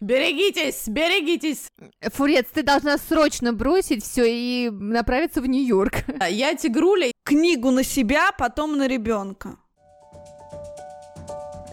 Берегитесь, берегитесь! Фурец, ты должна срочно бросить все и направиться в Нью-Йорк. Я тигруля. Книгу на себя, потом на ребенка.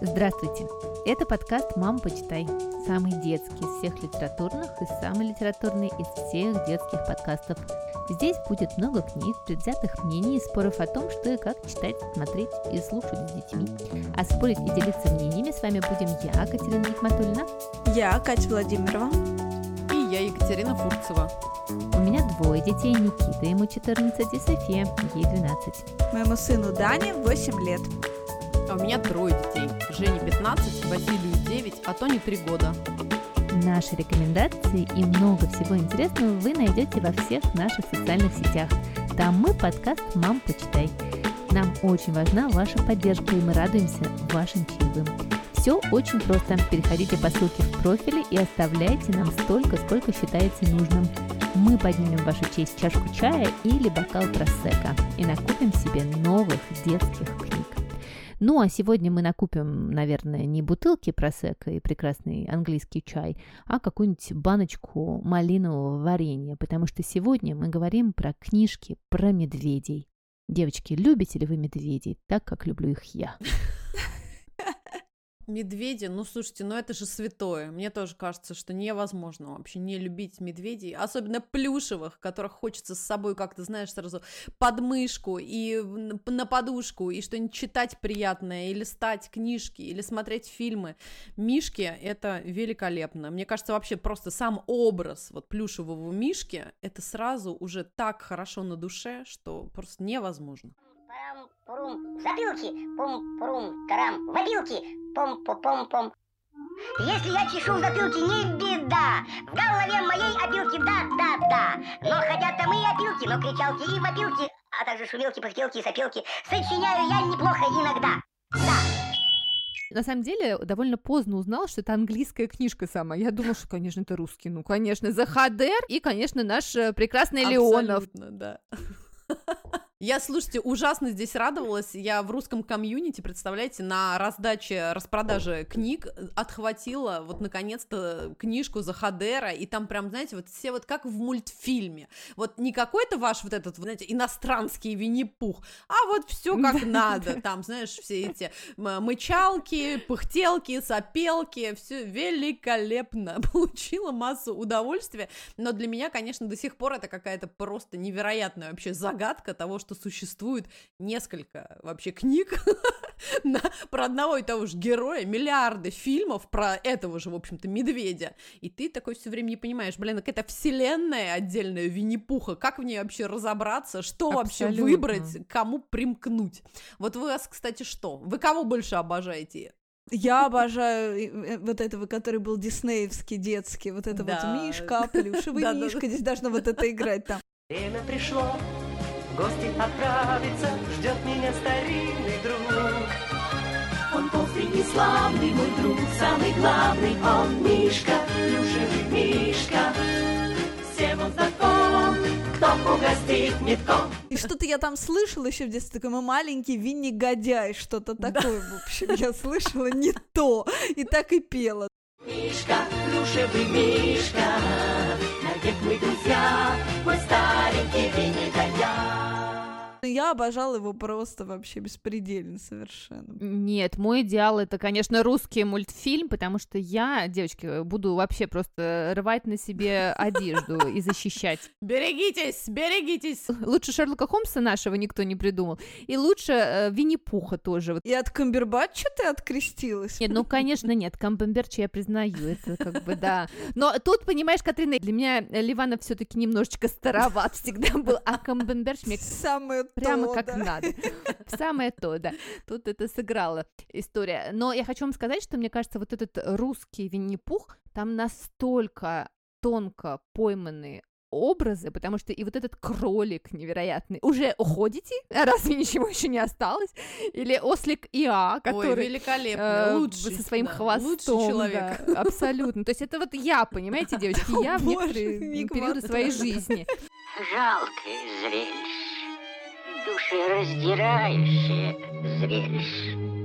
Здравствуйте. Это подкаст «Мам, почитай». Самый детский из всех литературных и самый литературный из всех детских подкастов. Здесь будет много книг, предвзятых мнений и споров о том, что и как читать, смотреть и слушать с детьми. А спорить и делиться мнениями с вами будем я, Катерина Нигматульна. Я, Катя Владимирова. И я, Екатерина Фурцева. У меня двое детей, Никита, ему 14, и София, ей 12. Моему сыну Дане 8 лет. А у меня трое детей. Жене 15, Василию 9, а Тоне 3 года. Наши рекомендации и много всего интересного вы найдете во всех наших социальных сетях. Там мы подкаст «Мам, почитай». Нам очень важна ваша поддержка, и мы радуемся вашим чаевым. Все очень просто. Переходите по ссылке в профиле и оставляйте нам столько, сколько считаете нужным. Мы поднимем в вашу честь чашку чая или бокал просека и накупим себе новых детских книг. Ну, а сегодня мы накупим, наверное, не бутылки просека и прекрасный английский чай, а какую-нибудь баночку малинового варенья, потому что сегодня мы говорим про книжки про медведей. Девочки, любите ли вы медведей так, как люблю их я? Медведи, ну слушайте, ну это же святое. Мне тоже кажется, что невозможно вообще не любить медведей, особенно плюшевых, которых хочется с собой как-то, знаешь, сразу под мышку и на подушку, и что-нибудь читать приятное, или листать книжки, или смотреть фильмы. Мишки — это великолепно. Мне кажется, вообще просто сам образ вот плюшевого мишки — это сразу уже так хорошо на душе, что просто невозможно. Парам-пурум, запилки, пум-пурум, карам, вопилки, пом-пом-пом-пом. Если я чешу затылки, не беда. В голове моей опилки, да-да-да. Но хотят там и опилки, но кричалки и вопилки, а также шумелки, пыхтелки и сопелки. Сочиняю я неплохо иногда. Да. На самом деле, довольно поздно узнал, что это английская книжка сама. Я думала, что, конечно, это русский. Ну, конечно, Захадер и, конечно, наш э, прекрасный Леонов. Абсолютно, да. Я, слушайте, ужасно здесь радовалась. Я в русском комьюнити, представляете, на раздаче, распродаже книг отхватила вот наконец-то книжку за Хадера, и там прям, знаете, вот все вот как в мультфильме. Вот не какой-то ваш вот этот, знаете, иностранский Винни-Пух, а вот все как надо. Там, знаешь, все эти мычалки, пыхтелки, сопелки, все великолепно. Получила массу удовольствия, но для меня, конечно, до сих пор это какая-то просто невероятная вообще загадка того, что существует несколько вообще книг на, про одного и того же героя, миллиарды фильмов про этого же, в общем-то, медведя. И ты такой все время не понимаешь, блин, так это вселенная отдельная Винни-Пуха, как в ней вообще разобраться, что Абсолютно. вообще выбрать, кому примкнуть. Вот вы, вас, кстати, что? Вы кого больше обожаете? Я обожаю э, вот этого, который был диснеевский, детский, вот это Да. вот Мишка, плюшевый Да, да, да. Мишка, здесь должно вот это играть там. Время пришло, в гости отправиться, ждет меня старинный друг. Он толстый и славный, мой друг, самый главный, он Мишка, плюшевый Мишка. Всем он знаком, кто угостит метком. И что-то я там слышала еще в детстве, такой мы маленький Винни Годяй, что-то такое, в общем, я слышала не то, и так и пела. Мишка, плюшевый Мишка, навек мы друзья, мой старенький Винни-Годя. Я обожала его просто вообще беспредельно совершенно. Нет, мой идеал это, конечно, русский мультфильм, потому что я, девочки, буду вообще просто рвать на себе одежду и защищать. Берегитесь, берегитесь! Лучше Шерлока Холмса нашего никто не придумал, и лучше э, Винни-Пуха тоже. И от Камбербатча ты открестилась? Нет, ну, конечно, нет, Камбемберча я признаю, это как бы, да. Но тут, понимаешь, Катрина, для меня Ливанов все таки немножечко староват всегда был, а Камбемберч мне Самое прямо то, как да. надо. Самое то, да. Тут это сыграла история. Но я хочу вам сказать, что мне кажется, вот этот русский Винни-Пух, там настолько тонко пойманы образы, потому что и вот этот кролик невероятный. Уже уходите? А Разве ничего еще не осталось? Или ослик Иа, Ой, который великолепно, э, лучший, со своим да, хвостом. лучший человек. да, абсолютно. То есть это вот я, понимаете, девочки, я в некоторые периоды своей жизни. Жалкое зрелище, душераздирающее зрелище.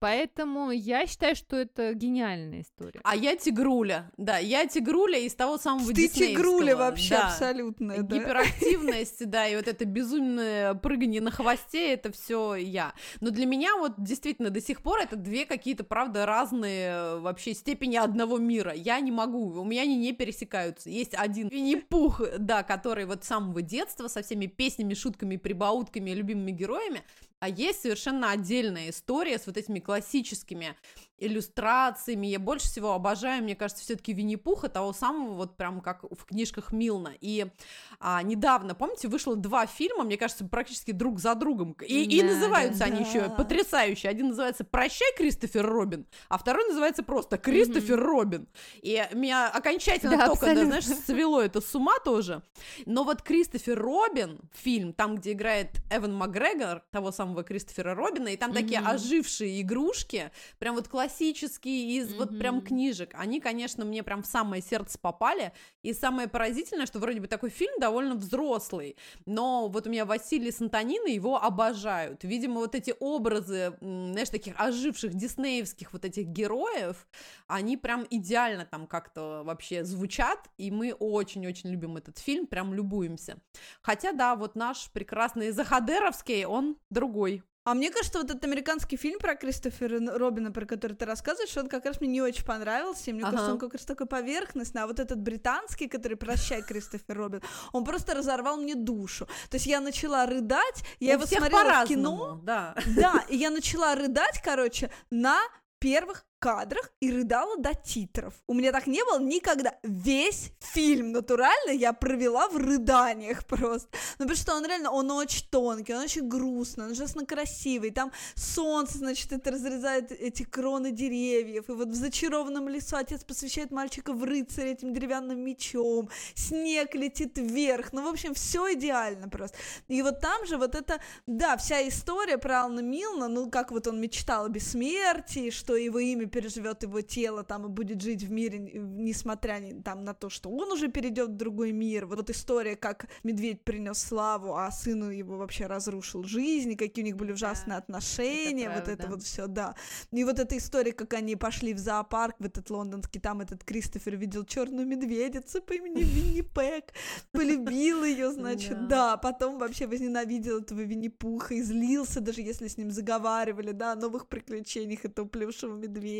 Поэтому я считаю, что это гениальная история. А я тигруля, да, я тигруля из того самого Ты тигруля вообще да. абсолютная, да. Гиперактивность, да, и вот это безумное прыгание на хвосте, это все я. Но для меня вот действительно до сих пор это две какие-то, правда, разные э, вообще степени одного мира. Я не могу, у меня они не пересекаются. Есть один Винни-Пух, да, который вот с самого детства со всеми песнями, шутками, прибаутками, любимыми героями, а есть совершенно отдельная история с вот этими классическими иллюстрациями. Я больше всего обожаю, мне кажется, все-таки Винни-Пуха, того самого, вот прям как в книжках Милна. И а, недавно, помните, вышло два фильма, мне кажется, практически друг за другом. И, и Да, называются да, они да. еще потрясающе. Один называется «Прощай, Кристофер Робин», а второй называется просто «Кристофер Робин». И меня окончательно Да, только, да, знаешь, свело это с ума тоже. Но вот Кристофер Робин, фильм, там, где играет Эван Макгрегор, того самого Кристофера Робина, и там такие Мгм. ожившие игрушки, прям вот классические из вот прям книжек, они, конечно, мне прям в самое сердце попали, и самое поразительное, что вроде бы такой фильм довольно взрослый, но вот у меня Василий Сантонина, его обожают, видимо, вот эти образы, знаешь, таких оживших диснеевских вот этих героев, они прям идеально там как-то вообще звучат, и мы очень-очень любим этот фильм, прям любуемся. Хотя, да, вот наш прекрасный Захадеровский, он другой. А мне кажется, вот этот американский фильм про Кристофера Робина, про который ты рассказываешь, он как раз мне не очень понравился. И мне Ага. кажется, он как раз такой поверхностный. А вот этот британский, который «Прощай, Кристофер Робин», он просто разорвал мне душу. То есть я начала рыдать, я У его смотрела в кино. да. Да, и я начала рыдать, короче, на первых кадрах и рыдала до титров. У меня так не было никогда. Весь фильм натурально я провела в рыданиях просто. Ну, потому что он реально, он очень тонкий, он очень грустный, он ужасно красивый. Там солнце, значит, это разрезает эти кроны деревьев. И вот в зачарованном лесу отец посвящает мальчика в рыцаря этим деревянным мечом. Снег летит вверх. Ну, в общем, все идеально просто. И вот там же вот это, да, вся история про Алана Милна, ну, как вот он мечтал о бессмертии, что его имя переживет его тело там и будет жить в мире, несмотря там на то, что он уже перейдет в другой мир. Вот, вот история, как медведь принес славу, а сыну его вообще разрушил жизнь, и какие у них были ужасные отношения, вот это вот все, да. И вот эта история, как они пошли в зоопарк, в этот лондонский, там этот Кристофер видел черную медведицу по имени Винни Пэк, полюбил ее, значит, Да. да, потом вообще возненавидел этого Винни-Пуха и злился, даже если с ним заговаривали, да, о новых приключениях этого плюшевого медведя.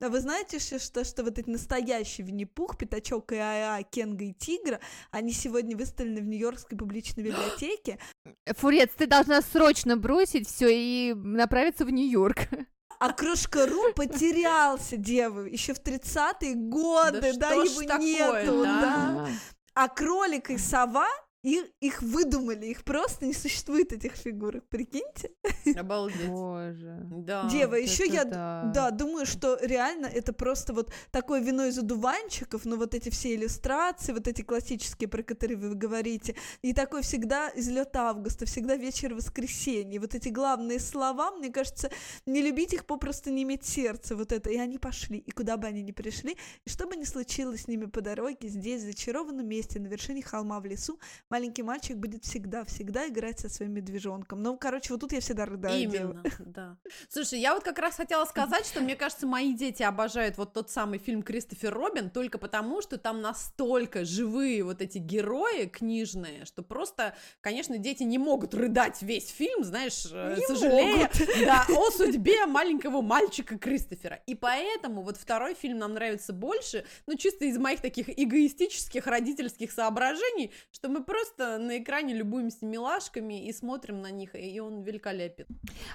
А вы знаете, что, что, что вот эти настоящие Винни-Пух, Пятачок и Ая, Кенга и Тигра, они сегодня выставлены в Нью-Йоркской публичной библиотеке, Фурец, ты должна срочно бросить все и направиться в Нью-Йорк. а Крошка.ру потерялся, девы, еще в 30-е годы, да, Да его такое, нету, да? да. А кролик и сова, их, их выдумали, их просто не существует этих фигурок, прикиньте. Обалдеть. Боже. Да. Дева, вот еще я, да. да. думаю, что реально это просто вот такое вино из одуванчиков, но вот эти все иллюстрации, вот эти классические, про которые вы говорите, и такой всегда излет августа, всегда вечер воскресенья, вот эти главные слова, мне кажется, не любить их попросту не иметь сердца, вот это, и они пошли, и куда бы они ни пришли, и что бы ни случилось с ними по дороге, здесь, в зачарованном месте, на вершине холма в лесу, маленький мальчик будет всегда-всегда играть со своим медвежонком. Ну, короче, вот тут я всегда рыдаю. Именно, да. Слушай, я вот как раз хотела сказать, что мне кажется, мои дети обожают вот тот самый фильм Кристофер Робин только потому, что там настолько живые вот эти герои книжные, что просто, конечно, дети не могут рыдать весь фильм, знаешь, э, Не сожалея да, о судьбе маленького мальчика Кристофера. И поэтому вот второй фильм нам нравится больше, ну, чисто из моих таких эгоистических родительских соображений, что мы просто на экране любуемся милашками и смотрим на них, и он великолепен.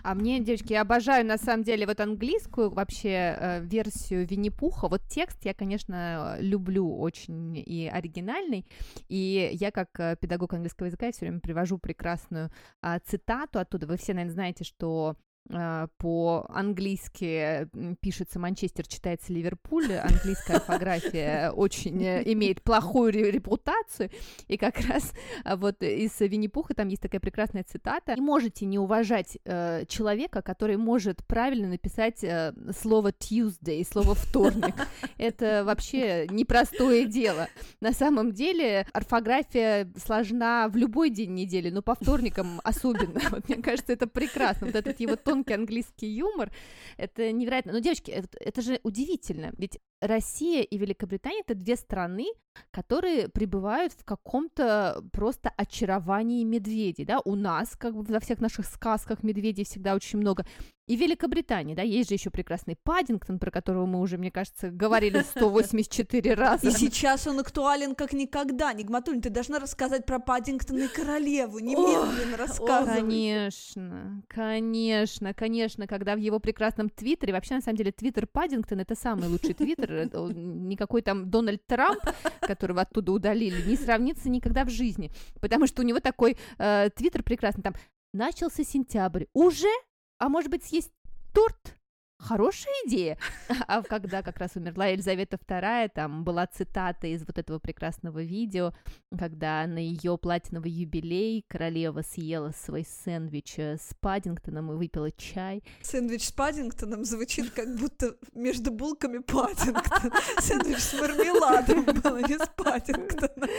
А мне, девочки, я обожаю на самом деле вот английскую вообще э, версию Винни-Пуха. Вот текст я, конечно, люблю очень и оригинальный. И я как э, педагог английского языка все время привожу прекрасную а, цитату оттуда. Вы все, наверное, знаете, что э, по-английски м, пишется Манчестер, читается Ливерпуль, английская орфография очень э, имеет плохую ре- репутацию, и как раз а, вот из Винни-Пуха там есть такая прекрасная цитата. Не можете не уважать э, человека, который может правильно написать э, слово Tuesday, слово вторник. Это вообще непростое дело. На самом деле орфография сложна в любой день недели, но по вторникам особенно. Вот мне кажется, это прекрасно. Вот этот его тонкий английский юмор. Это невероятно. Но, девочки, это, это же удивительно. Ведь Россия и Великобритания это две страны, которые пребывают в каком-то просто очаровании медведей, да, у нас, как бы во всех наших сказках медведей всегда очень много, и Великобритании, да, есть же еще прекрасный Паддингтон, про которого мы уже, мне кажется, говорили 184 раза. И сейчас он актуален как никогда. Нигматуль, ты должна рассказать про Паддингтона и королеву, немедленно рассказывай. Конечно, конечно, конечно, когда в его прекрасном твиттере, вообще, на самом деле, твиттер Паддингтон это самый лучший твиттер, никакой там Дональд Трамп, которого оттуда удалили, не сравнится никогда в жизни, потому что у него такой э, твиттер прекрасный, там, начался сентябрь, уже? А может быть съесть торт? Хорошая идея. А когда как раз умерла Елизавета II, там была цитата из вот этого прекрасного видео, когда на ее платиновый юбилей королева съела свой сэндвич э, с Паддингтоном и выпила чай. Сэндвич с Паддингтоном звучит как будто между булками Паддингтон. Сэндвич с мармеладом был, а не с Паддингтоном.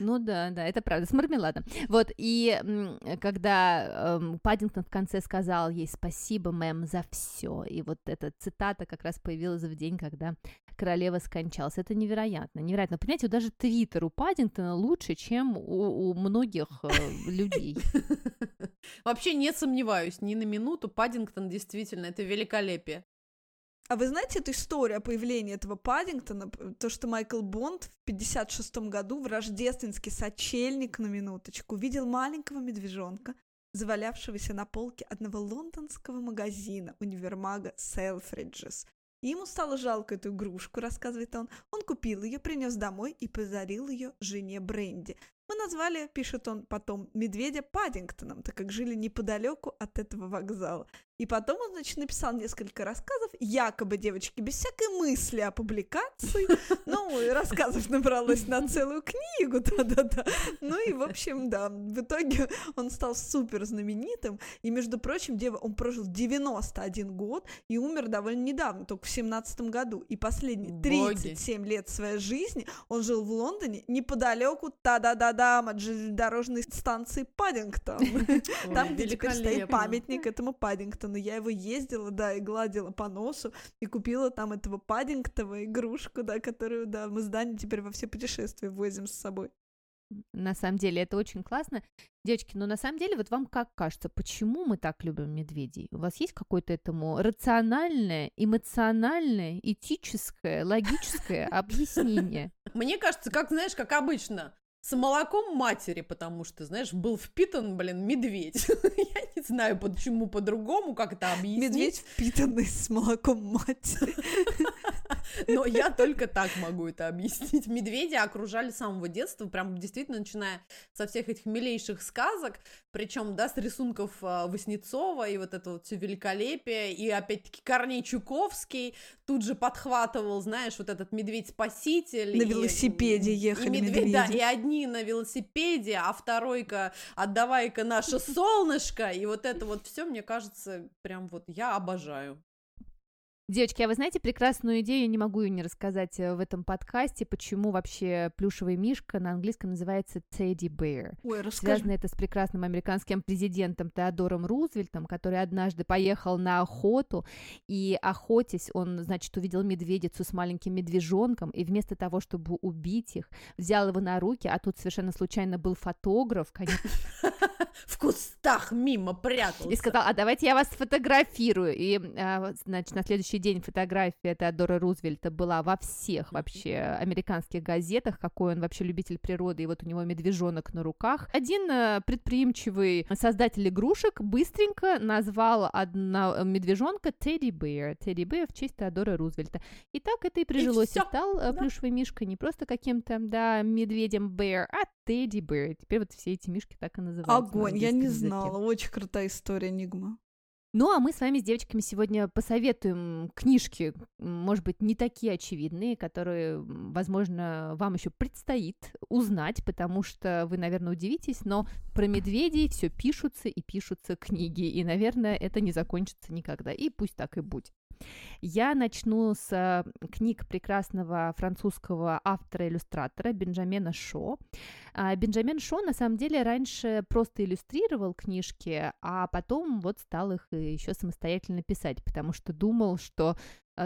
Ну да, да, это правда, с мармеладом. Вот, и когда эм, Паддингтон в конце сказал ей спасибо, мэм, за все, и вот эта цитата как раз появилась в день, когда королева скончалась. Это невероятно, невероятно. Понимаете, даже твиттер у Паддингтона лучше, чем у, у многих э, людей. Вообще не сомневаюсь ни на минуту, Паддингтон действительно, это великолепие. А вы знаете эту историю о появлении этого Паддингтона? То, что Майкл Бонд в 56 году в рождественский сочельник, на минуточку, видел маленького медвежонка, завалявшегося на полке одного лондонского магазина универмага Селфриджес. Ему стало жалко эту игрушку, рассказывает он. Он купил ее, принес домой и подарил ее жене Бренди. Мы назвали, пишет он потом, медведя Паддингтоном, так как жили неподалеку от этого вокзала. И потом он, значит, написал несколько рассказов, якобы, девочки, без всякой мысли о публикации. Ну, и рассказов набралось на целую книгу, да-да-да. Ну и, в общем, да, в итоге он стал супер знаменитым. И, между прочим, дева, он прожил 91 год и умер довольно недавно, только в 17 году. И последние 37 Боги. лет своей жизни он жил в Лондоне неподалеку, та-да-да-да, от железнодорожной станции Паддингтон. Там, где теперь стоит памятник этому Паддингтону Паддингтона, я его ездила, да, и гладила по носу, и купила там этого Паддингтова игрушку, да, которую, да, мы с Даней теперь во все путешествия возим с собой. На самом деле это очень классно. Девочки, но на самом деле вот вам как кажется, почему мы так любим медведей? У вас есть какое-то этому рациональное, эмоциональное, этическое, логическое объяснение? Мне кажется, как, знаешь, как обычно, с молоком матери, потому что, знаешь, был впитан, блин, медведь. Я не знаю, почему по-другому, как это объяснить. Медведь впитанный с молоком матери. Но я только так могу это объяснить. Медведи окружали с самого детства, прям действительно начиная со всех этих милейших сказок, причем, да, с рисунков а, Васнецова и вот это вот все великолепие, и опять-таки Корней Чуковский тут же подхватывал, знаешь, вот этот медведь-спаситель. На и, велосипеде ехали и медведь, медведи. Да, и одни на велосипеде, а второй-ка отдавай-ка наше солнышко, и вот это вот все, мне кажется, прям вот я обожаю. Девочки, а вы знаете прекрасную идею, не могу ее не рассказать э, в этом подкасте, почему вообще плюшевый мишка на английском называется Teddy Bear. Ой, Связано это с прекрасным американским президентом Теодором Рузвельтом, который однажды поехал на охоту, и охотясь, он, значит, увидел медведицу с маленьким медвежонком, и вместо того, чтобы убить их, взял его на руки, а тут совершенно случайно был фотограф, конечно. В кустах мимо прятался. И сказал, а давайте я вас сфотографирую. И, а, значит, на следующий день фотография Теодора Рузвельта была во всех вообще американских газетах, какой он вообще любитель природы, и вот у него медвежонок на руках. Один э, предприимчивый создатель игрушек быстренько назвал одна медвежонка Тедди Бэр. Тедди Бэр в честь Теодора Рузвельта. И так это и прижилось. И, и стал э, да. плюшевый мишка не просто каким-то, да, медведем Бэр, а Тедди Бэр. Теперь вот все эти мишки так и называются. Огонь, я не знала. Очень крутая история, Нигма. Ну, а мы с вами с девочками сегодня посоветуем книжки, может быть, не такие очевидные, которые, возможно, вам еще предстоит узнать, потому что вы, наверное, удивитесь, но про медведей все пишутся и пишутся книги, и, наверное, это не закончится никогда, и пусть так и будет. Я начну с книг прекрасного французского автора-иллюстратора Бенджамина Шо. А, Бенджамин Шо на самом деле раньше просто иллюстрировал книжки, а потом вот стал их еще самостоятельно писать, потому что думал, что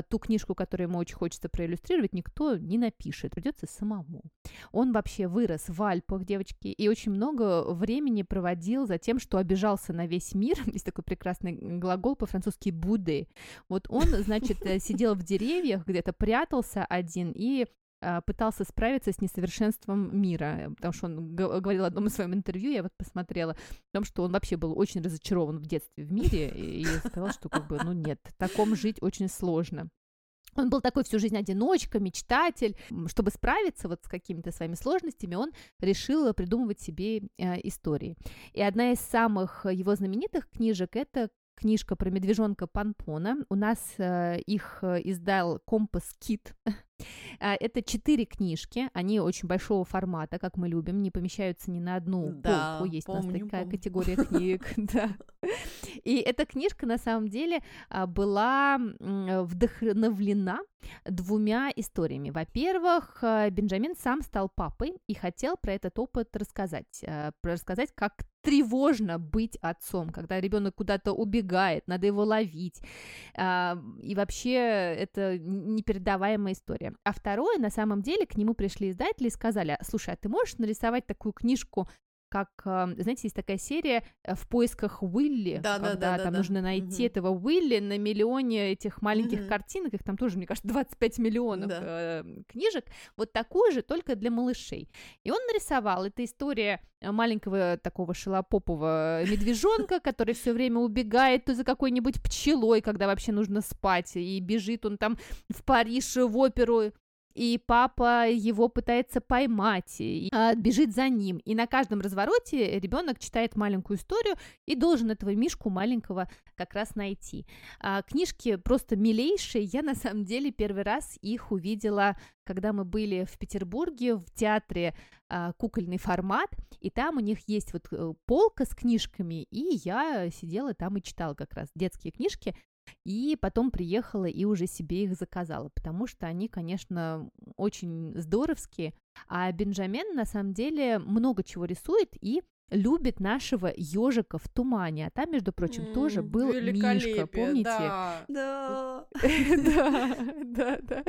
ту книжку, которую ему очень хочется проиллюстрировать, никто не напишет, придется самому. Он вообще вырос в Альпах, девочки, и очень много времени проводил за тем, что обижался на весь мир. Есть такой прекрасный глагол по-французски «буды». Вот он, значит, э, сидел в деревьях, где-то прятался один и а, пытался справиться с несовершенством мира, потому что он говорил в одном из своем интервью, я вот посмотрела, о том, что он вообще был очень разочарован в детстве в мире, и сказал, что как бы, ну нет, таком жить очень сложно. Он был такой всю жизнь одиночка, мечтатель. Чтобы справиться вот с какими-то своими сложностями, он решил придумывать себе э, истории. И одна из самых его знаменитых книжек – это книжка про медвежонка Панпона. У нас э, их э, издал Компас Кит. А, это четыре книжки, они очень большого формата, как мы любим, не помещаются ни на одну да, полку, есть помню, у нас такая помню. категория книг, да. И эта книжка на самом деле а, была вдохновлена двумя историями. Во-первых, а, Бенджамин сам стал папой и хотел про этот опыт рассказать, рассказать, как тревожно быть отцом, когда ребенок куда-то убегает, надо его ловить. И вообще это непередаваемая история история. А второе, на самом деле, к нему пришли издатели и сказали, слушай, а ты можешь нарисовать такую книжку как, э, знаете, есть такая серия э, в поисках Уилли, да, когда да, да, там да, нужно да. найти Мгм. этого Уилли на миллионе этих маленьких Мгм. картинок, их там тоже, мне кажется, 25 миллионов Да. э, книжек, вот такую же, только для малышей. И он нарисовал, это история э, маленького такого шелопопового медвежонка, который все время убегает то за какой-нибудь пчелой, когда вообще нужно спать, и бежит он там в Париж, в оперу, и папа его пытается поймать, и а, бежит за ним. И на каждом развороте ребенок читает маленькую историю и должен этого мишку маленького как раз найти. А, книжки просто милейшие. Я на самом деле первый раз их увидела, когда мы были в Петербурге в театре а, кукольный формат, и там у них есть вот э, полка с книжками, и я сидела там и читала как раз детские книжки. И потом приехала и уже себе их заказала, потому что они, конечно, очень здоровские. А Бенджамен на самом деле много чего рисует и любит нашего ежика в тумане. А там, между прочим, тоже М, был Мишка, помните? да. Да. Да, да.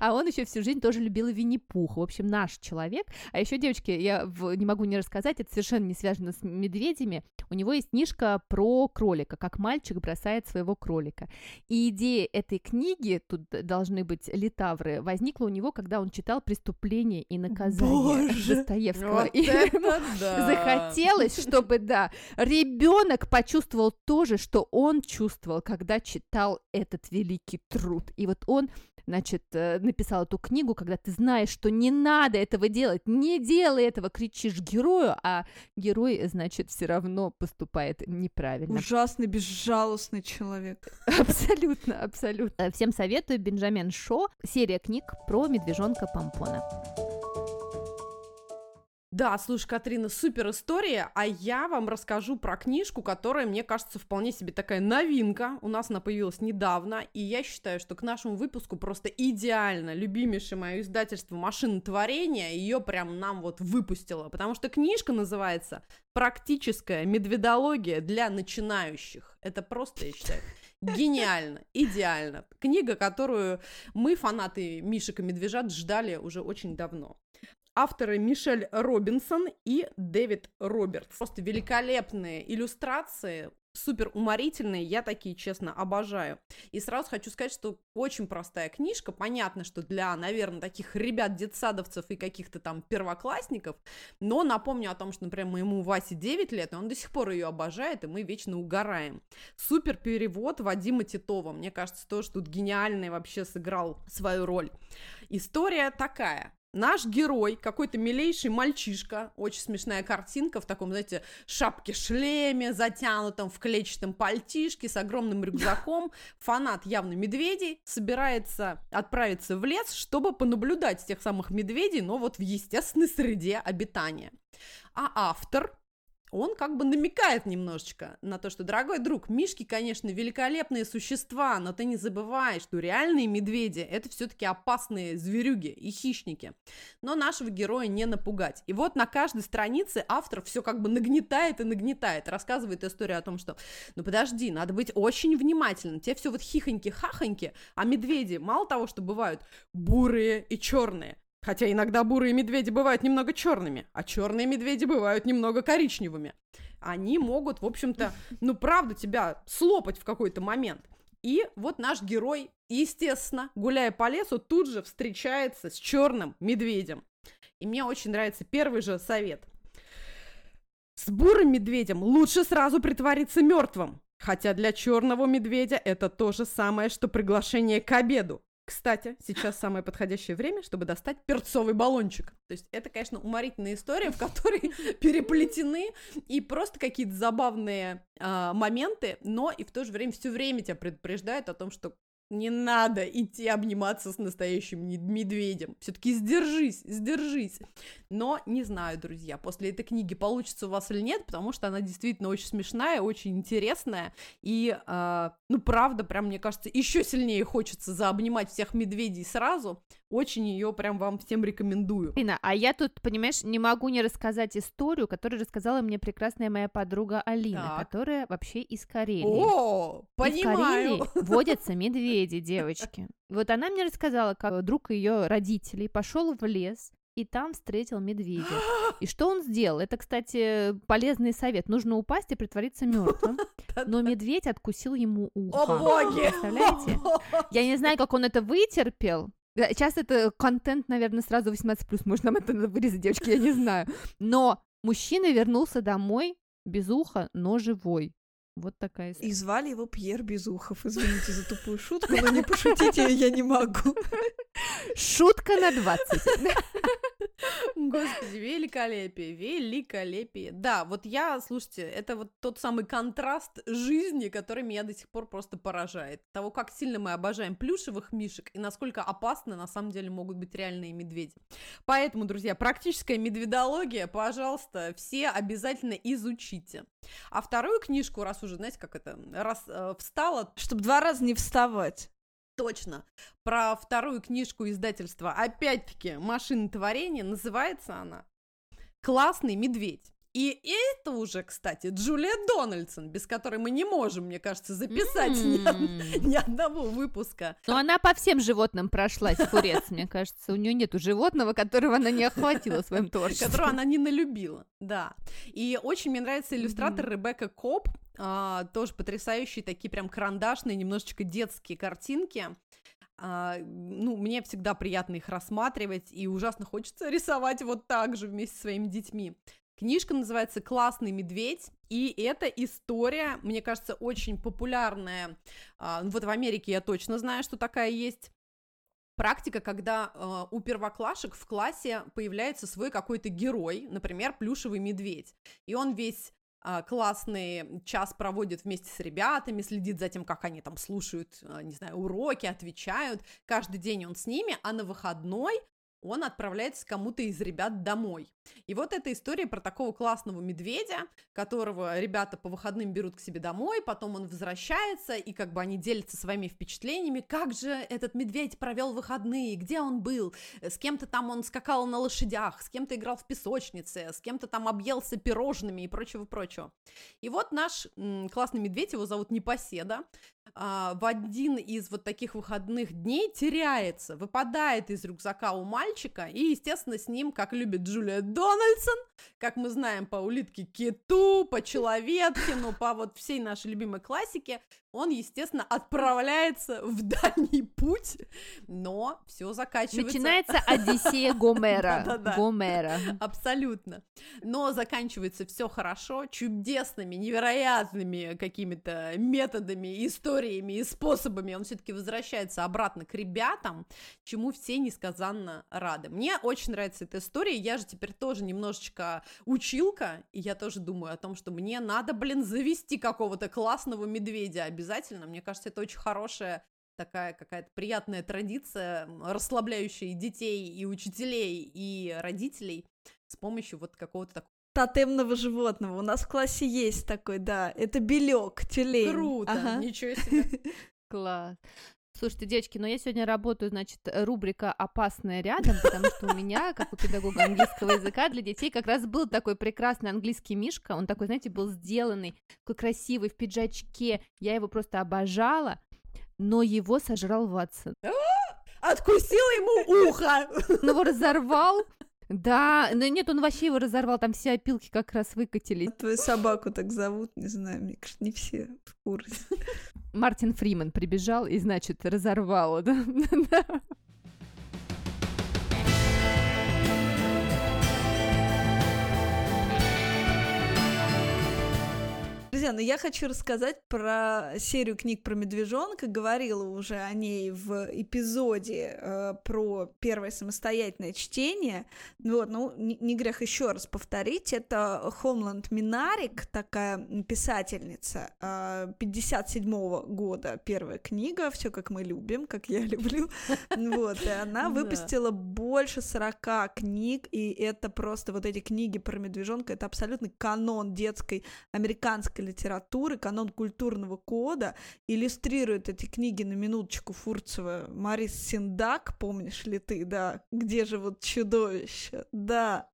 А он еще всю жизнь тоже любил Винни-Пуха. В общем, наш человек. А еще, девочки, я не могу не рассказать, это совершенно не связано с медведями. У него есть книжка про кролика, как мальчик бросает своего кролика. И идея этой книги, тут должны быть литавры, возникла у него, когда он читал «Преступление и наказание» Боже. Достоевского. Вот И это захотелось, чтобы, да, ребенок почувствовал то же, что он чувствовал, когда читал этот великий труд. И вот он, значит, э, написал эту книгу, когда ты знаешь, что не надо этого делать, не делай этого, кричишь герою, а герой, значит, все равно поступает неправильно. Ужасный, безжалостный человек. Абсолютно, абсолютно. Всем советую Бенджамин Шо, серия книг про медвежонка Помпона. Да, слушай, Катрина, супер история, а я вам расскажу про книжку, которая, мне кажется, вполне себе такая новинка. У нас она появилась недавно, и я считаю, что к нашему выпуску просто идеально любимейшее мое издательство «Машинотворение» ее прям нам вот выпустило, потому что книжка называется «Практическая медведология для начинающих». Это просто, я считаю, гениально, идеально. Книга, которую мы, фанаты Мишек и Медвежат, ждали уже очень давно. Авторы Мишель Робинсон и Дэвид Робертс. Просто великолепные иллюстрации, супер уморительные, я такие, честно, обожаю. И сразу хочу сказать, что очень простая книжка, понятно, что для, наверное, таких ребят, детсадовцев и каких-то там первоклассников, но напомню о том, что, например, моему Васе 9 лет, и он до сих пор ее обожает, и мы вечно угораем. Супер перевод Вадима Титова, мне кажется, тоже тут гениальный вообще сыграл свою роль. История такая. Наш герой, какой-то милейший мальчишка, очень смешная картинка в таком, знаете, шапке-шлеме, затянутом в клетчатом пальтишке, с огромным рюкзаком, фанат явно медведей, собирается отправиться в лес, чтобы понаблюдать тех самых медведей, но вот в естественной среде обитания. А автор он как бы намекает немножечко на то, что, дорогой друг, мишки, конечно, великолепные существа, но ты не забывай, что реальные медведи – это все-таки опасные зверюги и хищники. Но нашего героя не напугать. И вот на каждой странице автор все как бы нагнетает и нагнетает, рассказывает историю о том, что, ну подожди, надо быть очень внимательным, те все вот хихоньки-хахоньки, а медведи, мало того, что бывают бурые и черные, Хотя иногда бурые медведи бывают немного черными, а черные медведи бывают немного коричневыми. Они могут, в общем-то, ну правда тебя слопать в какой-то момент. И вот наш герой, естественно, гуляя по лесу, тут же встречается с черным медведем. И мне очень нравится первый же совет. С бурым медведем лучше сразу притвориться мертвым. Хотя для черного медведя это то же самое, что приглашение к обеду. Кстати, сейчас самое подходящее время, чтобы достать перцовый баллончик. То есть это, конечно, уморительная история, в которой переплетены и просто какие-то забавные э, моменты, но и в то же время все время тебя предупреждают о том, что не надо идти обниматься с настоящим медведем. Все-таки сдержись, сдержись. Но не знаю, друзья, после этой книги получится у вас или нет, потому что она действительно очень смешная, очень интересная. И, э, ну, правда, прям, мне кажется, еще сильнее хочется заобнимать всех медведей сразу. Очень ее прям вам всем рекомендую. Ирина, а я тут, понимаешь, не могу не рассказать историю, которую рассказала мне прекрасная моя подруга Алина, Так. которая вообще из Карелии. О, И в Карелии понимаю. водятся медведи, девочки. Вот она мне рассказала, как друг ее родителей пошел в лес и там встретил медведя. И что он сделал? Это, кстати, полезный совет. Нужно упасть и притвориться мертвым. Но медведь откусил ему ухо. О боги! Представляете? Я не знаю, как он это вытерпел. Да, Сейчас это контент, наверное, сразу 18+, может, нам это надо вырезать, девочки, я не знаю. Но мужчина вернулся домой без уха, но живой. Вот такая история. И звали его Пьер Безухов. Извините за тупую шутку, но не пошутить её я не могу. Шутка на 20. Господи, великолепие, великолепие. Да, вот я, слушайте, это вот тот самый контраст жизни, который меня до сих пор просто поражает. Того, как сильно мы обожаем плюшевых мишек и насколько опасны на самом деле могут быть реальные медведи. Поэтому, друзья, практическая медведология, пожалуйста, все обязательно изучите. А вторую книжку, раз уже, знаете, как это, раз э, встала, Чтобы два раза не вставать. Точно. Про вторую книжку издательства, опять-таки, «Машины творения», называется она «Классный медведь». И это уже, кстати, Джулия Дональдсон, без которой мы не можем, мне кажется, записать ни, М. ни одного выпуска. Но она по всем животным прошлась, Фурец, мне кажется. У нее нету животного, которого она не охватила своим творчеством. которую она не налюбила, да. И очень мне нравится иллюстратор Ребекка Коп, а, тоже потрясающие такие прям карандашные, немножечко детские картинки. А, ну, мне всегда приятно их рассматривать, и ужасно хочется рисовать вот так же вместе со своими детьми. Книжка называется «Классный медведь», и это история, мне кажется, очень популярная. А, ну, вот в Америке я точно знаю, что такая есть практика, когда э, у первоклашек в классе появляется свой какой-то герой, например, плюшевый медведь, и он весь а, классный час проводит вместе с ребятами, следит за тем, как они там слушают, а, не знаю, уроки, отвечают. Каждый день он с ними, а на выходной он отправляется кому-то из ребят домой. И вот эта история про такого классного медведя, которого ребята по выходным берут к себе домой, потом он возвращается, и как бы они делятся своими впечатлениями, как же этот медведь провел выходные, где он был, с кем-то там он скакал на лошадях, с кем-то играл в песочнице, с кем-то там объелся пирожными и прочего-прочего. И вот наш классный медведь, его зовут Непоседа, а, в один из вот таких выходных дней теряется, выпадает из рюкзака у мальчика, и, естественно, с ним, как любит Джулия Дональдсон, как мы знаем по улитке Киту, по Человеткину, по вот всей нашей любимой классике, он, естественно, отправляется в дальний путь, но все заканчивается... Начинается Одиссея Гомера. Гомера. Абсолютно. Но заканчивается все хорошо, чудесными, невероятными какими-то методами, историями и способами. Он все-таки возвращается обратно к ребятам, чему все несказанно рады. Мне очень нравится эта история. Я же теперь тоже немножечко училка, и я тоже думаю о том, что мне надо, блин, завести какого-то классного медведя обязательно. Мне кажется, это очень хорошая такая какая-то приятная традиция, расслабляющая детей, и учителей, и родителей с помощью вот какого-то такого тотемного животного. У нас в классе есть такой, да. Это белек, тюлень. Круто, Ага. ничего себе. Класс. Слушайте, девочки, но я сегодня работаю, значит, рубрика «Опасное рядом», потому что у меня, как у педагога английского языка для детей, как раз был такой прекрасный английский мишка, он такой, знаете, был сделанный, такой красивый, в пиджачке, я его просто обожала, но его сожрал Ватсон. Откусила ему ухо. Он его разорвал, да, но нет, он вообще его разорвал, там все опилки как раз выкатились. Твою собаку так зовут, не знаю, мне кажется, не все в курсе. Мартин Фриман прибежал и, значит, разорвал, да? Друзья, ну я хочу рассказать про серию книг про медвежонка. Говорила уже о ней в эпизоде э, про первое самостоятельное чтение. Ну Вот, ну, не, не грех еще раз повторить. Это Хомланд Минарик, такая писательница, э, 57-го года первая книга, все как мы любим, как я люблю. Вот, и она выпустила больше 40 книг, и это просто вот эти книги про медвежонка, это абсолютный канон детской американской литературы, канон культурного кода. Иллюстрирует эти книги на минуточку Фурцева Марис Синдак, помнишь ли ты, да, где же вот чудовище, да.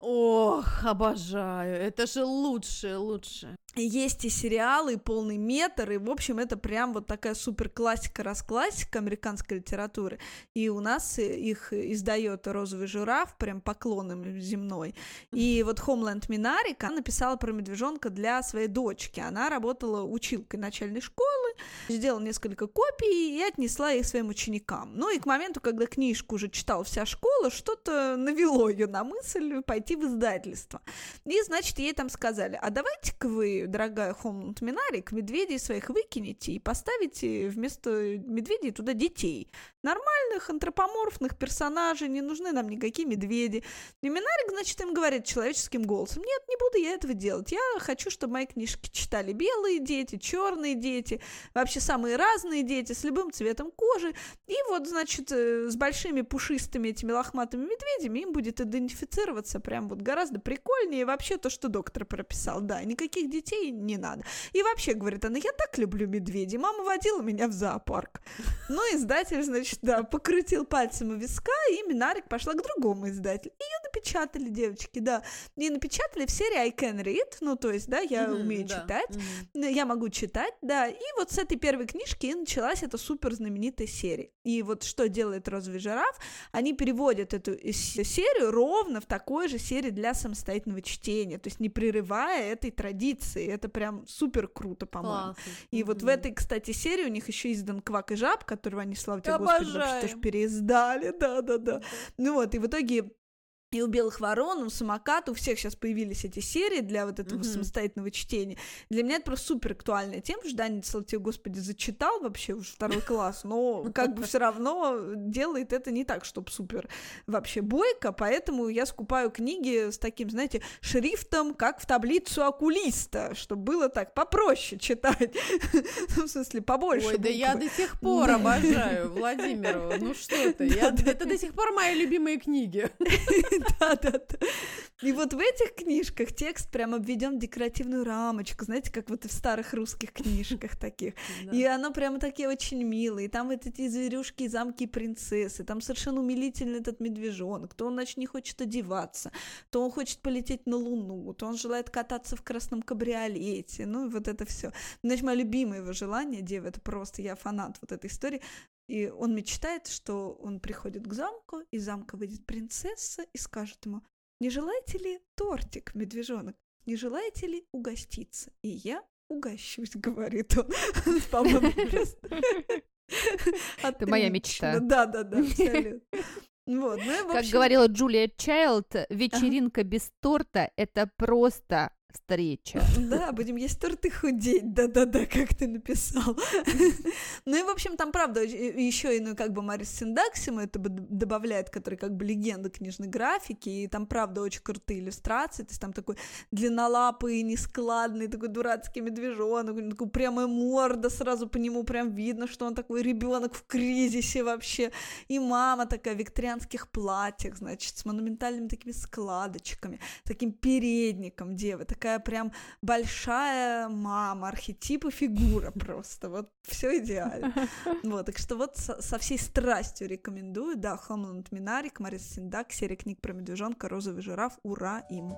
Ох, обожаю. Это же лучше, лучше. И Есть и сериалы, и полный метр, и, в общем, это прям вот такая супер классика-расклассика американской литературы. И у нас их издает «Розовый жираф», прям поклоном земной. И вот Хомленд Минарик, она написала про медвежонка для своей дочки. Она работала училкой начальной школы, сделала несколько копий и отнесла их своим ученикам. Ну и к моменту, когда книжку уже читала вся школа, что-то навело ее на мысль пойти в издательство. И, значит, ей там сказали, а давайте-ка вы, дорогая Хомланд Минарик, медведей своих выкинете и поставите вместо медведей туда детей. Нормальных, антропоморфных персонажей, не нужны нам никакие медведи. И Минарик, значит, им говорит человеческим голосом, нет, не буду я этого делать. Я хочу, чтобы мои книжки читали белые дети, черные дети, вообще самые разные дети, с любым цветом кожи. И вот, значит, э, с большими пушистыми этими лохматыми медведями им будет идентифицироваться прям вот гораздо прикольнее. Вообще то, что доктор прописал, да, никаких детей не надо. И вообще, говорит она, я так люблю медведей, мама водила меня в зоопарк. Ну, издатель, значит, да, покрутил пальцем у виска, и Минарик пошла к другому издателю. Ее напечатали, девочки, да. И напечатали в серии I can read, ну, то есть, да, я Мгм, умею да, читать. Ну, Я могу читать, да. И вот с этой первой книжки и началась эта супер знаменитая серия. И вот что делает Розовый жираф? Они переводят эту серию ровно в такой же серии для самостоятельного чтения, то есть не прерывая этой традиции. Это прям супер круто, по-моему. И вот в этой, кстати, серии у них еще издан Квак и Жаб, которого они, слава тебе, Господи, вообще Обожаем. тоже переиздали, да-да-да. Ну вот, и в итоге и у белых ворон, у самокат, у всех сейчас появились эти серии для вот этого Мгм. самостоятельного чтения. Для меня это просто супер актуальная тема, что Даня, тебе, Господи, зачитал вообще уже второй класс, но как бы все равно делает это не так, чтобы супер вообще бойко, поэтому я скупаю книги с таким, знаете, шрифтом, как в таблицу окулиста, чтобы было так попроще читать, Ну, в смысле, побольше Ой, да я до сих пор обожаю Владимирову. Ну что это? Это до сих пор мои любимые книги. Да-да-да. И вот в этих книжках текст прям обведен в декоративную рамочку, знаете, как вот в старых русских книжках таких. И оно прямо такие очень милые. Там вот эти зверюшки, замки и принцессы. Там совершенно умилительный этот медвежонок. То он, значит, не хочет одеваться, то он хочет полететь на Луну, то он желает кататься в красном кабриолете. Ну, вот это все. Значит, мое любимое его желание, Дева, это просто я фанат вот этой истории. И он мечтает, что он приходит к замку, из замка выйдет принцесса и скажет ему, не желаете ли тортик, медвежонок? Не желаете ли угоститься? И я угощусь, говорит он. Это моя мечта. Да-да-да, абсолютно. Вот, ну в Как общем, говорила Джулия Чайлд, вечеринка без торта — это просто встреча. Да, будем есть торт и худеть, да-да-да, как ты написал. Ну и, в общем, там, правда, еще и, ну, как бы Марис Синдаксима это добавляет, который как бы легенда книжной графики, и там, правда, очень крутые иллюстрации, то есть там такой длиннолапый, нескладный, такой дурацкий медвежонок, такой прямая морда, сразу по нему прям видно, что он такой ребенок в кризисе вообще, и мама такая в викторианских платьях, значит, с монументальными такими складочками, таким передником девы, такая прям большая мама, архетип и фигура просто, вот все идеально. Вот, так что вот со, со всей страстью рекомендую, да, Хомланд Минарик, Марис Синдак, серия книг про медвежонка, розовый жираф, ура им!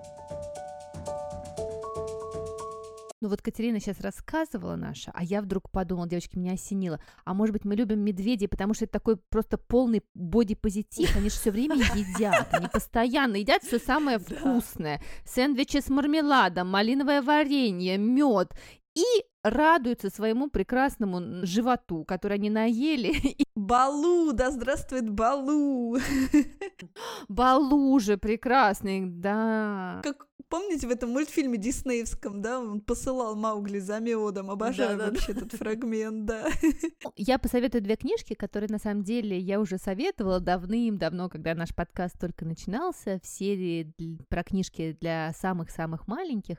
Ну вот Катерина сейчас рассказывала наша, а я вдруг подумала, девочки, меня осенило, а может быть мы любим медведей, потому что это такой просто полный бодипозитив, они же все время едят, они постоянно едят все самое вкусное, сэндвичи с мармеладом, малиновое варенье, мед, и радуются своему прекрасному животу, который они наели. Балу, да здравствует Балу! Балу же прекрасный, да. Как Помните в этом мультфильме диснеевском, да, он посылал Маугли за медом, обожаю да, вообще да, этот фрагмент, да. Я посоветую две книжки, которые на самом деле я уже советовала давным-давно, когда наш подкаст только начинался, в серии про книжки для самых-самых маленьких,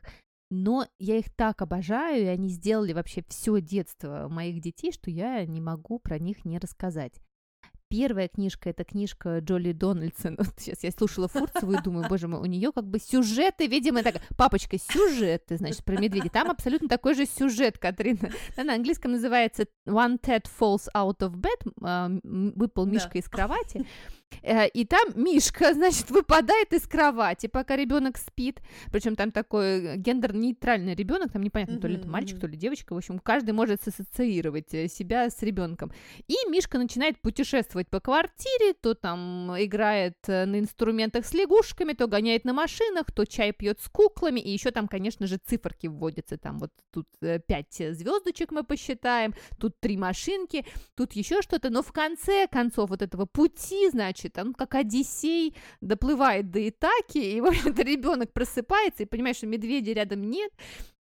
но я их так обожаю, и они сделали вообще все детство моих детей, что я не могу про них не рассказать. Первая книжка это книжка Джоли Дональдсон. Вот сейчас я слушала Фурцеву и думаю, боже мой, у нее как бы сюжеты, видимо, так, папочка, сюжеты, значит, про медведя. Там абсолютно такой же сюжет, Катрина. Да, на английском называется One Ted Falls Out of Bed, а, выпал Мишка да. из кровати. Э, и там Мишка, значит, выпадает из кровати, пока ребенок спит. Причем там такой гендер-нейтральный ребенок, там непонятно, то ли это мальчик, то ли девочка. В общем, каждый может ассоциировать э, себя с ребенком. И Мишка начинает путешествовать по квартире, то там играет э, на инструментах с лягушками, то гоняет на машинах, то чай пьет с куклами. И еще там, конечно же, циферки вводятся. Там вот тут пять звездочек мы посчитаем, тут три машинки, тут еще что-то. Но в конце концов вот этого пути, значит, значит, он как Одиссей доплывает до Итаки, и, в общем-то, ребенок просыпается и понимает, что медведя рядом нет,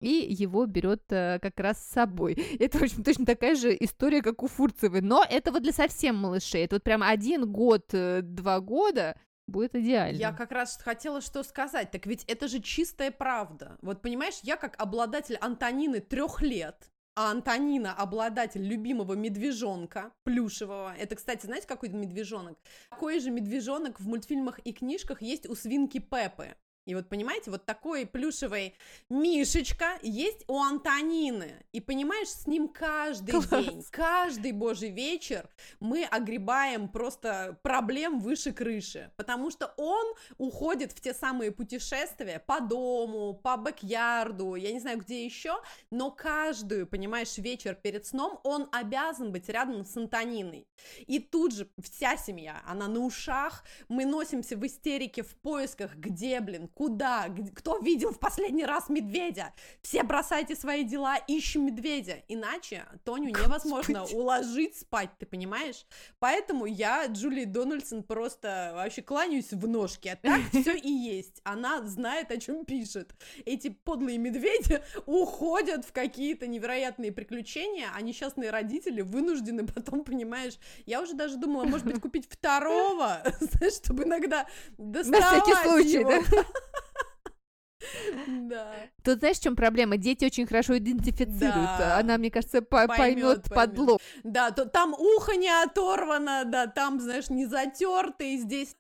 и его берет э, как раз с собой. Это, в общем, точно такая же история, как у Фурцевой, но это вот для совсем малышей, это вот прям один год, э, два года, будет идеально. Я как раз хотела что сказать. Так ведь это же чистая правда. Вот понимаешь, я как обладатель Антонины трех лет, а Антонина обладатель любимого медвежонка плюшевого. Это, кстати, знаете, какой медвежонок? Такой же медвежонок в мультфильмах и книжках есть у свинки Пеппы. И вот понимаете, вот такой плюшевый Мишечка есть у Антонины. И понимаешь, с ним каждый Класс. день, каждый божий вечер мы огребаем просто проблем выше крыши. Потому что он уходит в те самые путешествия по дому, по бэк-ярду, я не знаю, где еще, но каждую, понимаешь, вечер перед сном он обязан быть рядом с Антониной. И тут же вся семья, она на ушах, мы носимся в истерике в поисках, где, блин, Куда? Кто видел в последний раз медведя? Все бросайте свои дела, ищем медведя. Иначе Тоню невозможно Господи. уложить спать, ты понимаешь? Поэтому я, Джули Дональдсон, просто вообще кланяюсь в ножки. А так все и есть. Она знает, о чем пишет. Эти подлые медведи уходят в какие-то невероятные приключения, а несчастные родители вынуждены потом, понимаешь, я уже даже думала, может быть, купить второго, чтобы иногда доставать На всякий случай, его. да? Да. Тут знаешь, в чем проблема? Дети очень хорошо идентифицируют. Да. Она, мне кажется, по поймет подлог. Да, то там ухо не оторвано, да, там, знаешь, не затертый, здесь.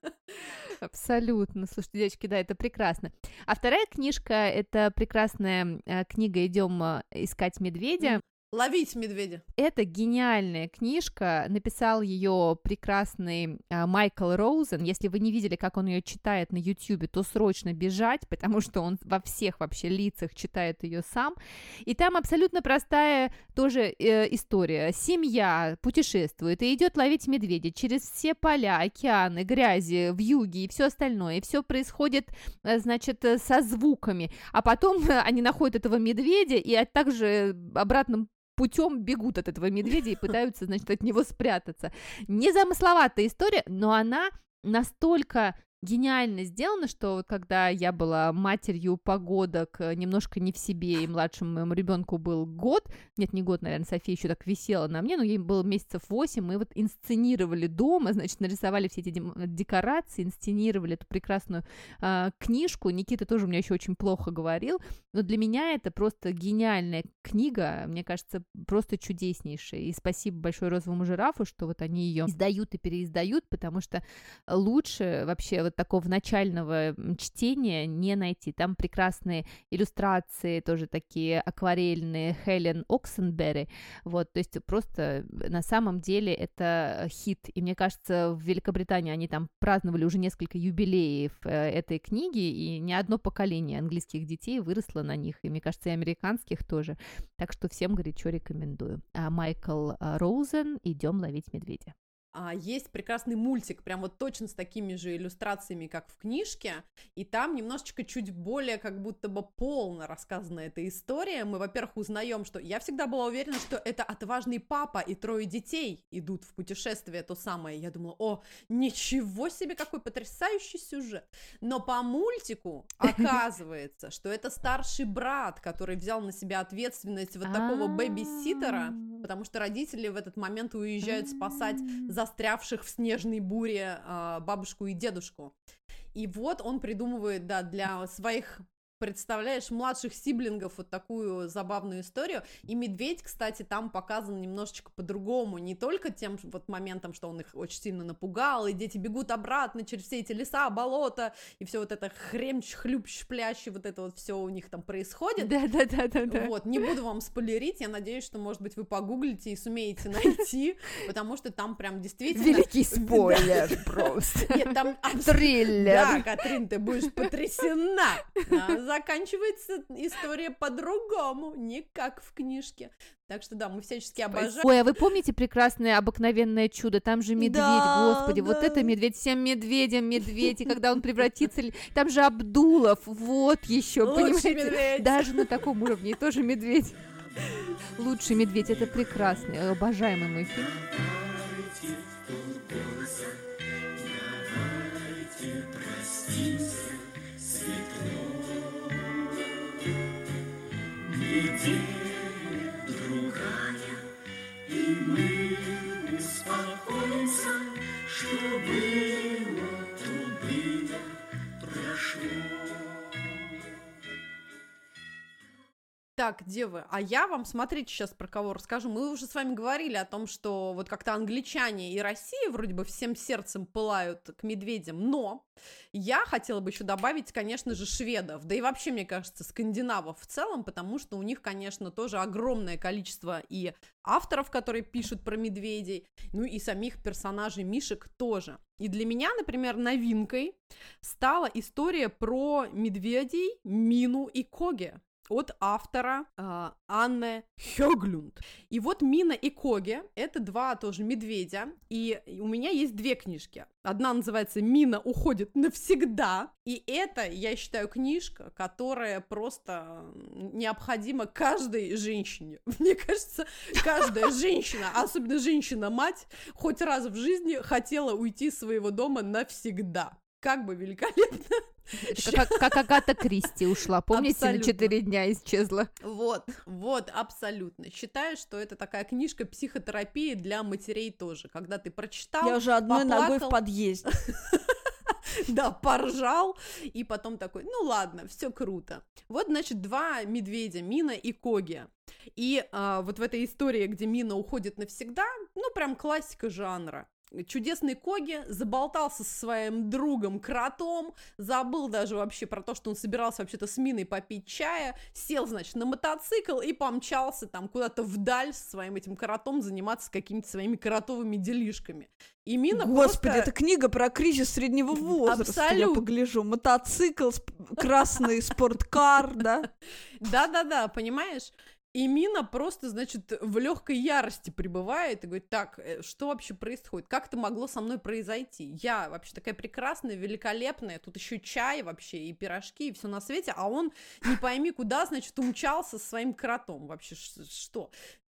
Абсолютно. Слушайте, девочки, да, это прекрасно. А вторая книжка это прекрасная э, книга Идем э, искать медведя. Ловить медведя. Это гениальная книжка. Написал ее прекрасный а, Майкл Роузен. Если вы не видели, как он ее читает на YouTube, то срочно бежать, потому что он во всех вообще лицах читает ее сам. И там абсолютно простая тоже э, история. Семья путешествует и идет ловить медведя через все поля, океаны, грязи, в юге и все остальное. И все происходит, э, значит, э, со звуками. А потом они находят этого медведя и также обратным путем бегут от этого медведя и пытаются, значит, от него спрятаться. Незамысловатая история, но она настолько гениально сделано, что вот когда я была матерью погодок, э, немножко не в себе, и младшему моему ребенку был год, нет, не год, наверное, София еще так висела на мне, но ей было месяцев 8, мы вот инсценировали дома, значит, нарисовали все эти декорации, инсценировали эту прекрасную э, книжку. Никита тоже у меня еще очень плохо говорил, но для меня это просто гениальная книга, мне кажется, просто чудеснейшая. И спасибо большое розовому жирафу, что вот они ее издают и переиздают, потому что лучше вообще вот такого начального чтения не найти. Там прекрасные иллюстрации, тоже такие акварельные, Хелен Оксенберри, вот, то есть просто на самом деле это хит, и мне кажется, в Великобритании они там праздновали уже несколько юбилеев э, этой книги, и ни одно поколение английских детей выросло на них, и мне кажется, и американских тоже, так что всем горячо рекомендую. А Майкл Роузен «Идем ловить медведя». А, есть прекрасный мультик, прям вот точно с такими же иллюстрациями, как в книжке, и там немножечко чуть более как будто бы полно рассказана эта история. Мы, во-первых, узнаем, что я всегда была уверена, что это отважный папа и трое детей идут в путешествие то самое. Я думала, о, ничего себе, какой потрясающий сюжет. Но по мультику оказывается, что это старший брат, который взял на себя ответственность вот такого бэби-ситера, потому что родители в этот момент уезжают спасать за застрявших в снежной буре э, бабушку и дедушку. И вот он придумывает, да, для своих представляешь, младших сиблингов вот такую забавную историю. И медведь, кстати, там показан немножечко по-другому, не только тем вот моментом, что он их очень сильно напугал, и дети бегут обратно через все эти леса, болота, и все вот это хремч, хлюпщ, плящ, и вот это вот все у них там происходит. Да-да-да-да. Вот, не буду вам спойлерить, я надеюсь, что, может быть, вы погуглите и сумеете найти, потому что там прям действительно... Великий спойлер просто. Нет, там... Триллер. Да, Катрин, ты будешь потрясена заканчивается история по-другому, не как в книжке. Так что да, мы всячески обожаем. Ой, а вы помните прекрасное обыкновенное чудо? Там же медведь, Да, господи, вот да. это медведь, всем медведям медведь, и когда он превратится, там же Абдулов, вот еще, Лучший понимаете? медведь. Даже на таком уровне, и тоже медведь. Лучший медведь, это прекрасный, обожаемый мой фильм. Так, девы, а я вам, смотрите, сейчас про кого расскажу. Мы уже с вами говорили о том, что вот как-то англичане и Россия вроде бы всем сердцем пылают к медведям, но я хотела бы еще добавить, конечно же, шведов, да и вообще, мне кажется, скандинавов в целом, потому что у них, конечно, тоже огромное количество и авторов, которые пишут про медведей, ну и самих персонажей Мишек тоже. И для меня, например, новинкой стала история про медведей Мину и Коге от автора э, Анны Хёглюнд. И вот Мина и Коге — это два тоже медведя, и у меня есть две книжки. Одна называется «Мина уходит навсегда», и это, я считаю, книжка, которая просто необходима каждой женщине. Мне кажется, каждая женщина, особенно женщина-мать, хоть раз в жизни хотела уйти из своего дома навсегда. Как бы великолепно как, как Агата Кристи ушла, помните, Абсолютно. на четыре дня исчезла. Вот, вот, абсолютно. Считаю, что это такая книжка психотерапии для матерей тоже. Когда ты прочитал, Я уже одной ногой в поплакал. подъезде. да, поржал, и потом такой, ну ладно, все круто. Вот, значит, два медведя, Мина и Коги. И а, вот в этой истории, где Мина уходит навсегда, ну, прям классика жанра. Чудесный Коги заболтался со своим другом кротом, забыл даже вообще про то, что он собирался вообще-то с Миной попить чая, сел, значит, на мотоцикл и помчался там куда-то вдаль со своим этим кротом заниматься какими-то своими кротовыми делишками. И Мина Господи, просто... это книга про кризис среднего возраста, я Абсолютно. погляжу. Мотоцикл, красный спорткар, да? Да-да-да, понимаешь? И Мина просто, значит, в легкой ярости пребывает и говорит, так, э, что вообще происходит? Как это могло со мной произойти? Я вообще такая прекрасная, великолепная, тут еще чай вообще, и пирожки, и все на свете, а он не пойми куда, значит, умчался со своим кротом. Вообще, что?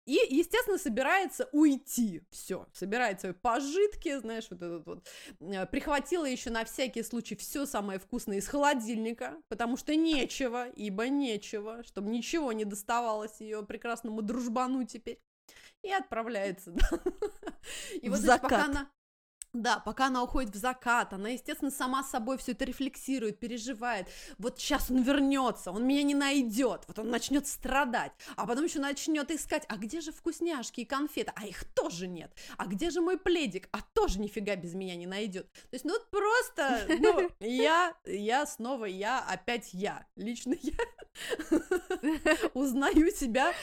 И, естественно, собирается уйти. Все, собирает свои пожитки, знаешь, вот этот вот. Э, Прихватила еще на всякий случай все самое вкусное из холодильника, потому что нечего, ибо нечего, чтобы ничего не доставалось ее прекрасному дружбану теперь. И отправляется, да. И вот, значит, пока она да, пока она уходит в закат, она, естественно, сама собой все это рефлексирует, переживает. Вот сейчас он вернется, он меня не найдет, вот он начнет страдать, а потом еще начнет искать, а где же вкусняшки и конфеты, а их тоже нет, а где же мой пледик, а тоже нифига без меня не найдет. То есть, ну просто, ну, я, я снова я, опять я, лично я узнаю себя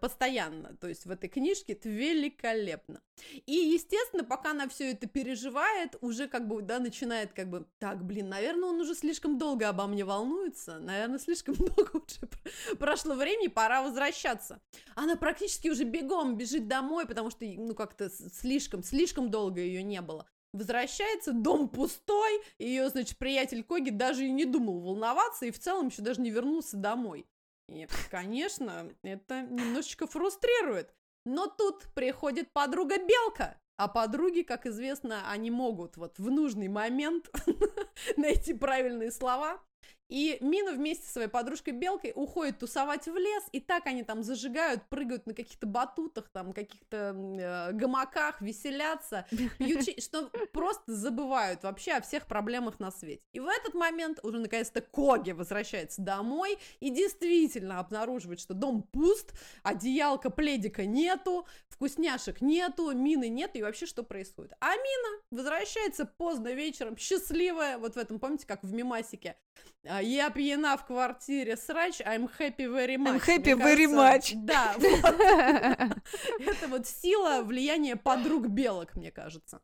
постоянно, то есть в этой книжке это великолепно. И, естественно, пока она все это переживает, уже как бы, да, начинает как бы, так, блин, наверное, он уже слишком долго обо мне волнуется, наверное, слишком много уже про- прошло времени, пора возвращаться. Она практически уже бегом бежит домой, потому что, ну, как-то слишком, слишком долго ее не было. Возвращается, дом пустой, ее, значит, приятель Коги даже и не думал волноваться, и в целом еще даже не вернулся домой. И, конечно, это немножечко фрустрирует. Но тут приходит подруга Белка, а подруги, как известно, они могут вот в нужный момент найти правильные слова. И Мина вместе со своей подружкой Белкой уходит тусовать в лес, и так они там зажигают, прыгают на каких-то батутах, там, каких-то э, гамаках, веселятся, пьют что просто забывают вообще о всех проблемах на свете. И в этот момент уже наконец-то Коги возвращается домой и действительно обнаруживает, что дом пуст, одеялка, пледика нету, вкусняшек нету, мины нет, и вообще что происходит. А Мина возвращается поздно вечером, счастливая, вот в этом, помните, как в мимасике, я пьяна в квартире, срач, I'm happy very much. I'm happy Мне very кажется, much. Да, вот. это вот сила влияния подруг белок, мне кажется.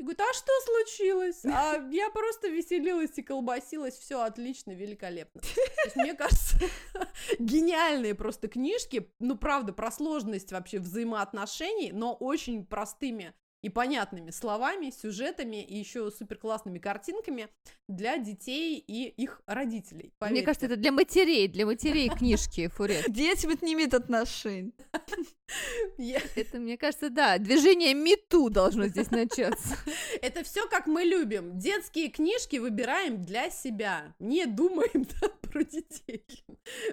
И говорит, а что случилось? А я просто веселилась и колбасилась, все отлично, великолепно. То есть, мне кажется, гениальные просто книжки, ну, правда, про сложность вообще взаимоотношений, но очень простыми и понятными словами, сюжетами и еще супер классными картинками для детей и их родителей. Мне поверьте. кажется, это для матерей, для матерей книжки Фурет. Детям это не имеет отношения. Это, мне кажется, да, движение Мету должно здесь начаться. Это все как мы любим. Детские книжки выбираем для себя. Не думаем про детей.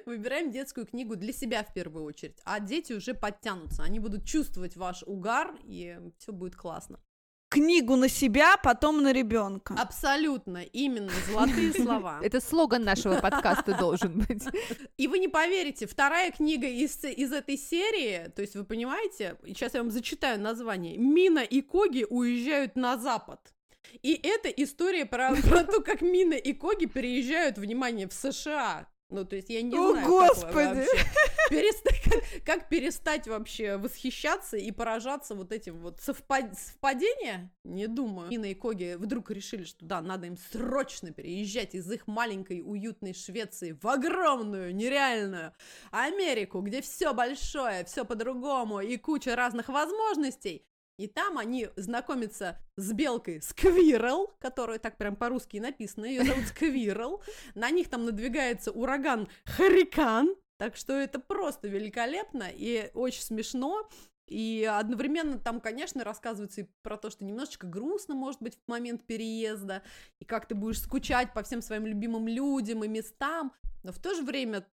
Выбираем детскую книгу для себя в первую очередь. А дети уже подтянутся. Они будут чувствовать ваш угар, и все будет классно. Книгу на себя, потом на ребенка. Абсолютно, именно золотые слова. Это слоган нашего подкаста должен быть. И вы не поверите, вторая книга из, из этой серии, то есть вы понимаете, сейчас я вам зачитаю название, Мина и Коги уезжают на запад. И это история про, про то, как Мина и Коги переезжают, внимание, в США. Ну, то есть я не О, знаю, как Господи! вообще переста- как, как перестать вообще восхищаться и поражаться вот этим вот совпад- совпадения? Не думаю. Мина и Коги вдруг решили, что да, надо им срочно переезжать из их маленькой уютной Швеции в огромную, нереальную Америку, где все большое, все по-другому и куча разных возможностей. И там они знакомятся с белкой Сквирл, которая так прям по-русски и написано, ее зовут Сквирл. На них там надвигается ураган Харикан, так что это просто великолепно и очень смешно. И одновременно там, конечно, рассказывается и про то, что немножечко грустно, может быть, в момент переезда, и как ты будешь скучать по всем своим любимым людям и местам, но в то же время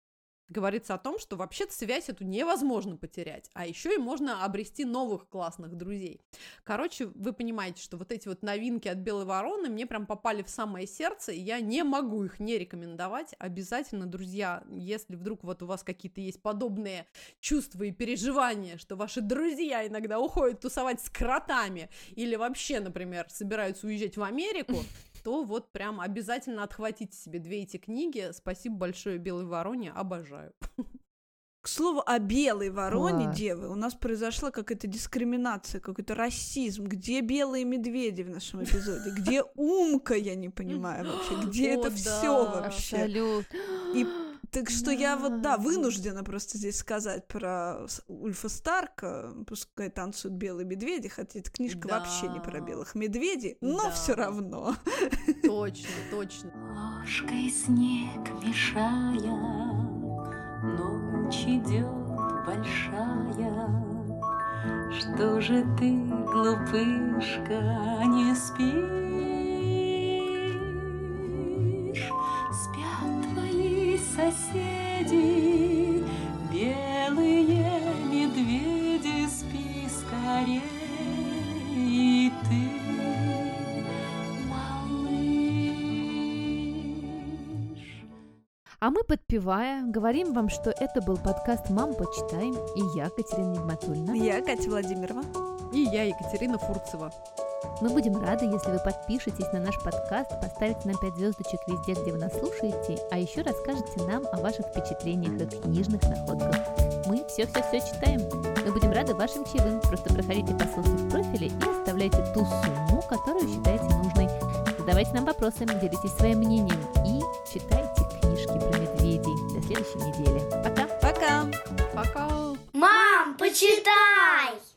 говорится о том, что вообще-то связь эту невозможно потерять, а еще и можно обрести новых классных друзей. Короче, вы понимаете, что вот эти вот новинки от Белой Вороны мне прям попали в самое сердце, и я не могу их не рекомендовать. Обязательно, друзья, если вдруг вот у вас какие-то есть подобные чувства и переживания, что ваши друзья иногда уходят тусовать с кротами или вообще, например, собираются уезжать в Америку, то вот прям обязательно отхватите себе две эти книги. Спасибо большое Белой Вороне, обожаю. К слову о белой вороне, Класс. девы, у нас произошла какая-то дискриминация, какой-то расизм. Где белые медведи в нашем эпизоде? Где умка, я не понимаю вообще. Где это все вообще? Абсолютно. И так что я вот, да, вынуждена просто здесь сказать про Ульфа Старка, пускай танцуют белые медведи, хотя эта книжка Да. вообще не про белых медведей, но Да. все равно. Точно, точно. Ложкой снег мешая, Ночь идет большая, Что же ты, глупышка, не спишь? Соседи, белые медведи, спи скорей, и ты, малыш. А мы, подпевая, говорим вам, что это был подкаст «Мам, почитаем» и я, Катерина Нигматульна. Я Катя Владимирова. И я, Екатерина Фурцева. Мы будем рады, если вы подпишетесь на наш подкаст, поставите нам 5 звездочек везде, где вы нас слушаете, а еще расскажете нам о ваших впечатлениях и книжных находках. Мы все-все-все читаем. Мы будем рады вашим чаевым. Просто проходите по ссылке в профиле и оставляйте ту сумму, которую считаете нужной. Задавайте нам вопросы, делитесь своим мнением и читайте книжки про медведей. До следующей недели. Пока! Пока! Пока! Мам, почитай!